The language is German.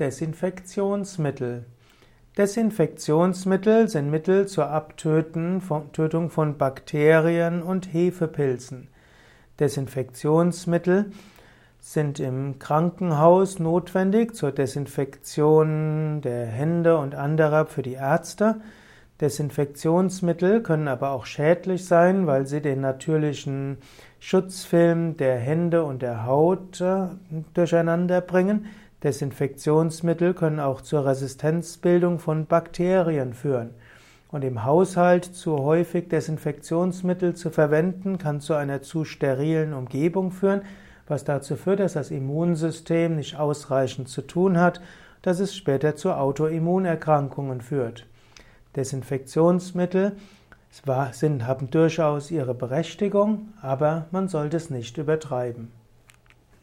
Desinfektionsmittel. Desinfektionsmittel sind Mittel zur Abtötung von Bakterien und Hefepilzen. Desinfektionsmittel sind im Krankenhaus notwendig zur Desinfektion der Hände und anderer für die Ärzte. Desinfektionsmittel können aber auch schädlich sein, weil sie den natürlichen Schutzfilm der Hände und der Haut äh, durcheinander bringen. Desinfektionsmittel können auch zur Resistenzbildung von Bakterien führen. Und im Haushalt zu häufig Desinfektionsmittel zu verwenden, kann zu einer zu sterilen Umgebung führen, was dazu führt, dass das Immunsystem nicht ausreichend zu tun hat, dass es später zu Autoimmunerkrankungen führt. Desinfektionsmittel sind, haben durchaus ihre Berechtigung, aber man sollte es nicht übertreiben.